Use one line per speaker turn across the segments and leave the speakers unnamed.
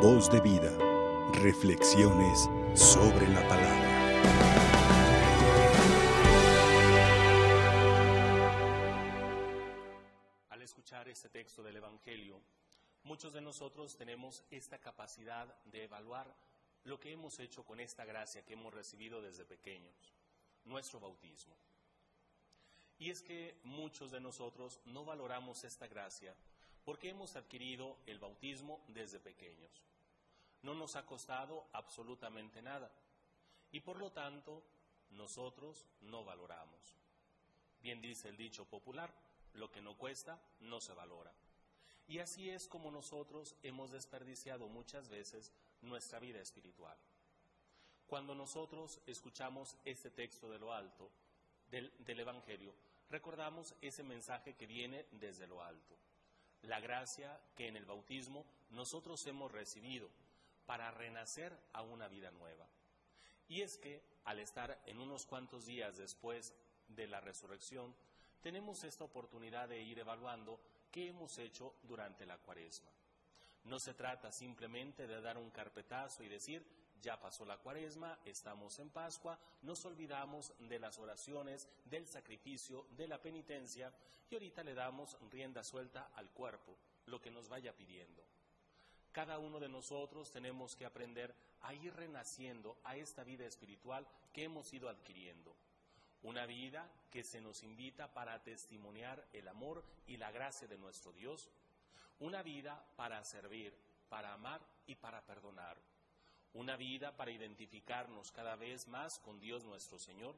Voz de vida. Reflexiones sobre la palabra.
Al escuchar este texto del Evangelio, muchos de nosotros tenemos esta capacidad de evaluar lo que hemos hecho con esta gracia que hemos recibido desde pequeños, nuestro bautismo. Y es que muchos de nosotros no valoramos esta gracia porque hemos adquirido el bautismo desde pequeños. No nos ha costado absolutamente nada y por lo tanto nosotros no valoramos. Bien dice el dicho popular, lo que no cuesta no se valora. Y así es como nosotros hemos desperdiciado muchas veces nuestra vida espiritual. Cuando nosotros escuchamos este texto de lo alto del, del Evangelio, recordamos ese mensaje que viene desde lo alto. La gracia que en el bautismo nosotros hemos recibido para renacer a una vida nueva. Y es que al estar en unos cuantos días después de la resurrección, tenemos esta oportunidad de ir evaluando qué hemos hecho durante la cuaresma. No se trata simplemente de dar un carpetazo y decir, ya pasó la cuaresma, estamos en Pascua, nos olvidamos de las oraciones, del sacrificio, de la penitencia y ahorita le damos rienda suelta al cuerpo, lo que nos vaya pidiendo. Cada uno de nosotros tenemos que aprender a ir renaciendo a esta vida espiritual que hemos ido adquiriendo. Una vida que se nos invita para testimoniar el amor y la gracia de nuestro Dios. Una vida para servir, para amar y para perdonar una vida para identificarnos cada vez más con Dios nuestro Señor.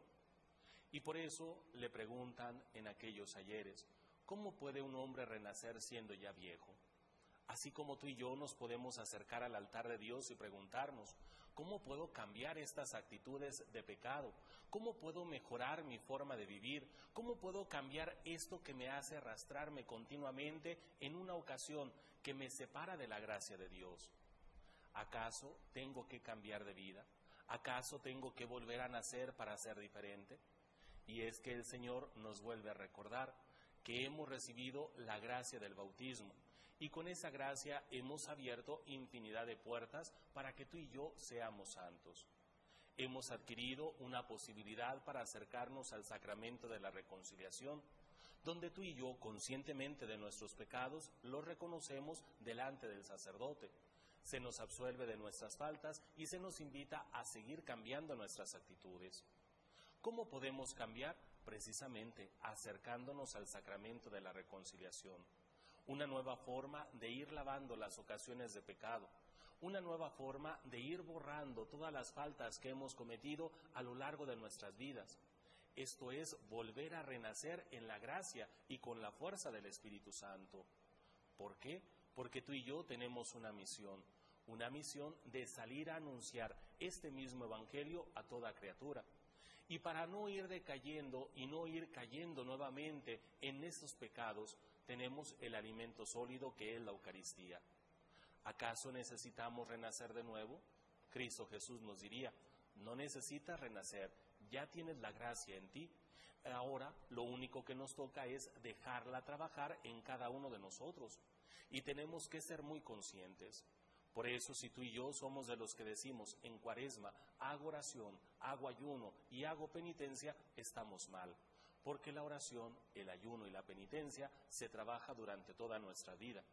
Y por eso le preguntan en aquellos ayeres, ¿cómo puede un hombre renacer siendo ya viejo? Así como tú y yo nos podemos acercar al altar de Dios y preguntarnos, ¿cómo puedo cambiar estas actitudes de pecado? ¿Cómo puedo mejorar mi forma de vivir? ¿Cómo puedo cambiar esto que me hace arrastrarme continuamente en una ocasión que me separa de la gracia de Dios? ¿Acaso tengo que cambiar de vida? ¿Acaso tengo que volver a nacer para ser diferente? Y es que el Señor nos vuelve a recordar que hemos recibido la gracia del bautismo y con esa gracia hemos abierto infinidad de puertas para que tú y yo seamos santos. Hemos adquirido una posibilidad para acercarnos al sacramento de la reconciliación, donde tú y yo, conscientemente de nuestros pecados, los reconocemos delante del sacerdote se nos absuelve de nuestras faltas y se nos invita a seguir cambiando nuestras actitudes. ¿Cómo podemos cambiar? Precisamente acercándonos al sacramento de la reconciliación. Una nueva forma de ir lavando las ocasiones de pecado. Una nueva forma de ir borrando todas las faltas que hemos cometido a lo largo de nuestras vidas. Esto es volver a renacer en la gracia y con la fuerza del Espíritu Santo. ¿Por qué? Porque tú y yo tenemos una misión, una misión de salir a anunciar este mismo Evangelio a toda criatura. Y para no ir decayendo y no ir cayendo nuevamente en esos pecados, tenemos el alimento sólido que es la Eucaristía. ¿Acaso necesitamos renacer de nuevo? Cristo Jesús nos diría, no necesitas renacer, ya tienes la gracia en ti. Ahora lo único que nos toca es dejarla trabajar en cada uno de nosotros. Y tenemos que ser muy conscientes. Por eso, si tú y yo somos de los que decimos en cuaresma, hago oración, hago ayuno y hago penitencia, estamos mal. Porque la oración, el ayuno y la penitencia se trabaja durante toda nuestra vida.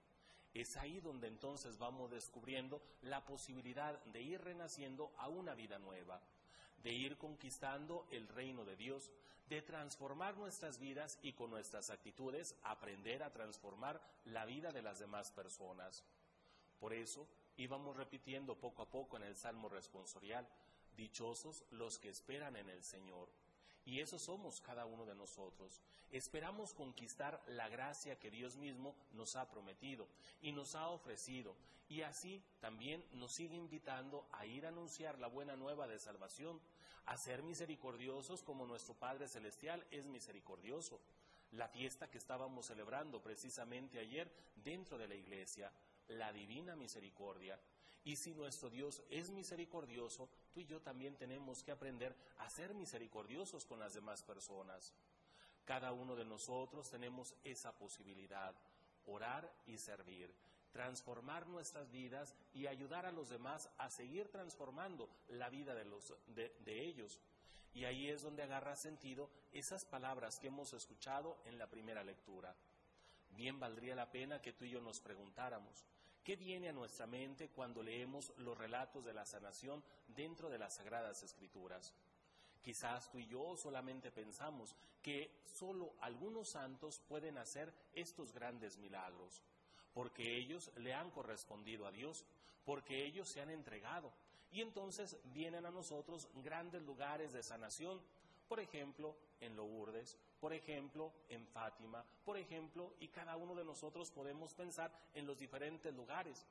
Es ahí donde entonces vamos descubriendo la posibilidad de ir renaciendo a una vida nueva, de ir conquistando el reino de Dios, de transformar nuestras vidas y con nuestras actitudes aprender a transformar la vida de las demás personas. Por eso íbamos repitiendo poco a poco en el Salmo responsorial, dichosos los que esperan en el Señor. Y eso somos cada uno de nosotros. Esperamos conquistar la gracia que Dios mismo nos ha prometido y nos ha ofrecido. Y así también nos sigue invitando a ir a anunciar la buena nueva de salvación, a ser misericordiosos como nuestro Padre Celestial es misericordioso. La fiesta que estábamos celebrando precisamente ayer dentro de la iglesia, la divina misericordia, y si nuestro Dios es misericordioso, tú y yo también tenemos que aprender a ser misericordiosos con las demás personas. Cada uno de nosotros tenemos esa posibilidad, orar y servir. transformar nuestras vidas y ayudar a los demás a seguir transformando la vida de, de ellos. Y ahí es donde agarra sentido esas palabras que hemos escuchado en la primera lectura. Bien valdría la pena que tú y yo nos preguntáramos, ¿qué viene a nuestra mente cuando leemos los relatos de la sanación dentro de las Sagradas Escrituras? Quizás tú y yo solamente pensamos que solo algunos santos pueden hacer estos grandes milagros, porque ellos le han correspondido a Dios, porque ellos se han entregado, y entonces vienen a nosotros grandes lugares de sanación, por ejemplo, en Lourdes, por ejemplo, en Fátima, por ejemplo, y cada uno de nosotros podemos pensar en los diferentes lugares.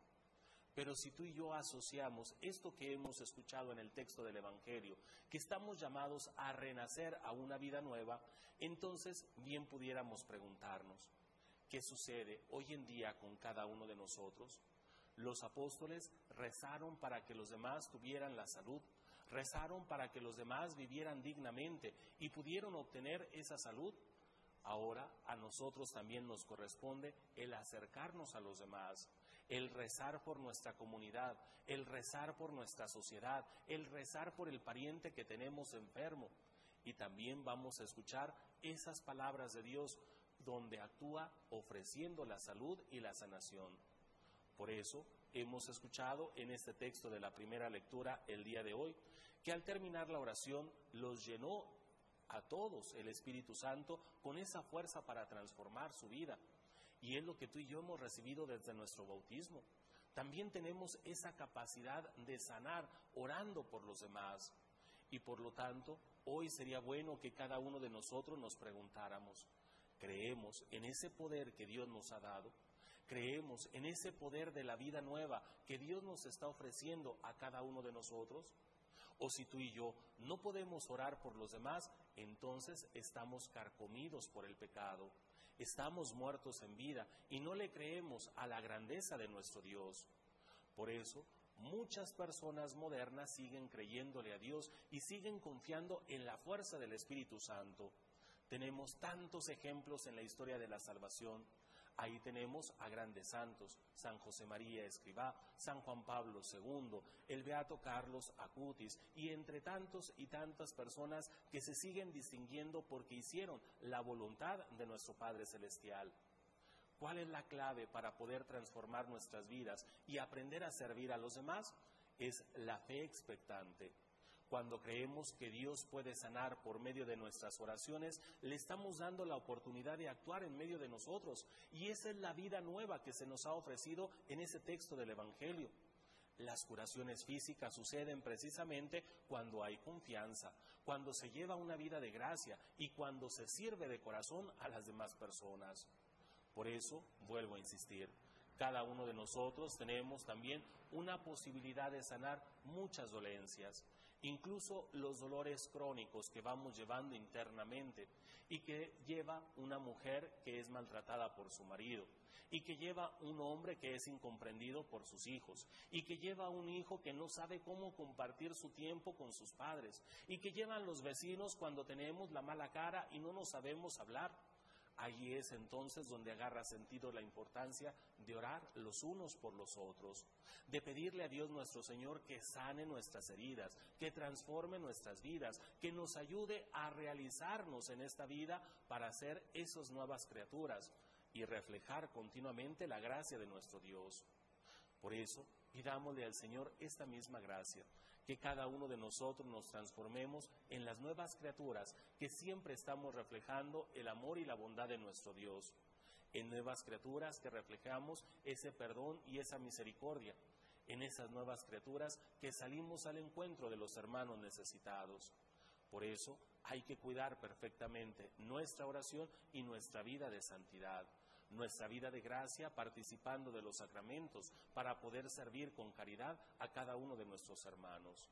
Pero si tú y yo asociamos esto que hemos escuchado en el texto del Evangelio, que estamos llamados a renacer a una vida nueva, entonces bien pudiéramos preguntarnos, ¿qué sucede hoy en día con cada uno de nosotros? Los apóstoles rezaron para que los demás tuvieran la salud, rezaron para que los demás vivieran dignamente y pudieron obtener esa salud. Ahora a nosotros también nos corresponde el acercarnos a los demás, el rezar por nuestra comunidad, el rezar por nuestra sociedad, el rezar por el pariente que tenemos enfermo. Y también vamos a escuchar esas palabras de Dios donde actúa ofreciendo la salud y la sanación. Por eso hemos escuchado en este texto de la primera lectura el día de hoy que al terminar la oración los llenó a todos el Espíritu Santo con esa fuerza para transformar su vida. Y es lo que tú y yo hemos recibido desde nuestro bautismo. También tenemos esa capacidad de sanar orando por los demás. Y por lo tanto, hoy sería bueno que cada uno de nosotros nos preguntáramos, ¿creemos en ese poder que Dios nos ha dado? creemos en ese poder de la vida nueva que Dios nos está ofreciendo a cada uno de nosotros? O si tú y yo no podemos orar por los demás, entonces estamos carcomidos por el pecado, estamos muertos en vida y no le creemos a la grandeza de nuestro Dios. Por eso, muchas personas modernas siguen creyéndole a Dios y siguen confiando en la fuerza del Espíritu Santo. Tenemos tantos ejemplos en la historia de la salvación Ahí tenemos a grandes santos, San José María Escribá, San Juan Pablo II, el Beato Carlos Acutis y entre tantos y tantas personas que se siguen distinguiendo porque hicieron la voluntad de nuestro Padre Celestial. ¿Cuál es la clave para poder transformar nuestras vidas y aprender a servir a los demás? Es la fe expectante. Cuando creemos que Dios puede sanar por medio de nuestras oraciones, le estamos dando la oportunidad de actuar en medio de nosotros. Y esa es la vida nueva que se nos ha ofrecido en ese texto del Evangelio. Las curaciones físicas suceden precisamente cuando hay confianza, cuando se lleva una vida de gracia y cuando se sirve de corazón a las demás personas. Por eso, vuelvo a insistir, cada uno de nosotros tenemos también una posibilidad de sanar muchas dolencias incluso los dolores crónicos que vamos llevando internamente y que lleva una mujer que es maltratada por su marido y que lleva un hombre que es incomprendido por sus hijos y que lleva un hijo que no sabe cómo compartir su tiempo con sus padres y que llevan los vecinos cuando tenemos la mala cara y no nos sabemos hablar Allí es entonces donde agarra sentido la importancia de orar los unos por los otros, de pedirle a Dios nuestro Señor que sane nuestras heridas, que transforme nuestras vidas, que nos ayude a realizarnos en esta vida para ser esas nuevas criaturas y reflejar continuamente la gracia de nuestro Dios. Por eso, pidámosle al Señor esta misma gracia, que cada uno de nosotros nos transformemos en las nuevas criaturas que siempre estamos reflejando el amor y la bondad de nuestro Dios, en nuevas criaturas que reflejamos ese perdón y esa misericordia, en esas nuevas criaturas que salimos al encuentro de los hermanos necesitados. Por eso hay que cuidar perfectamente nuestra oración y nuestra vida de santidad nuestra vida de gracia participando de los sacramentos para poder servir con caridad a cada uno de nuestros hermanos.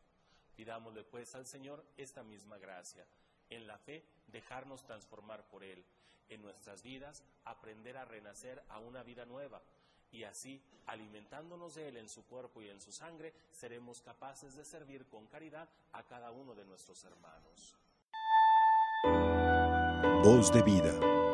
Pidámosle pues al Señor esta misma gracia, en la fe dejarnos transformar por Él, en nuestras vidas aprender a renacer a una vida nueva, y así, alimentándonos de Él en su cuerpo y en su sangre, seremos capaces de servir con caridad a cada uno de nuestros hermanos.
Voz de vida.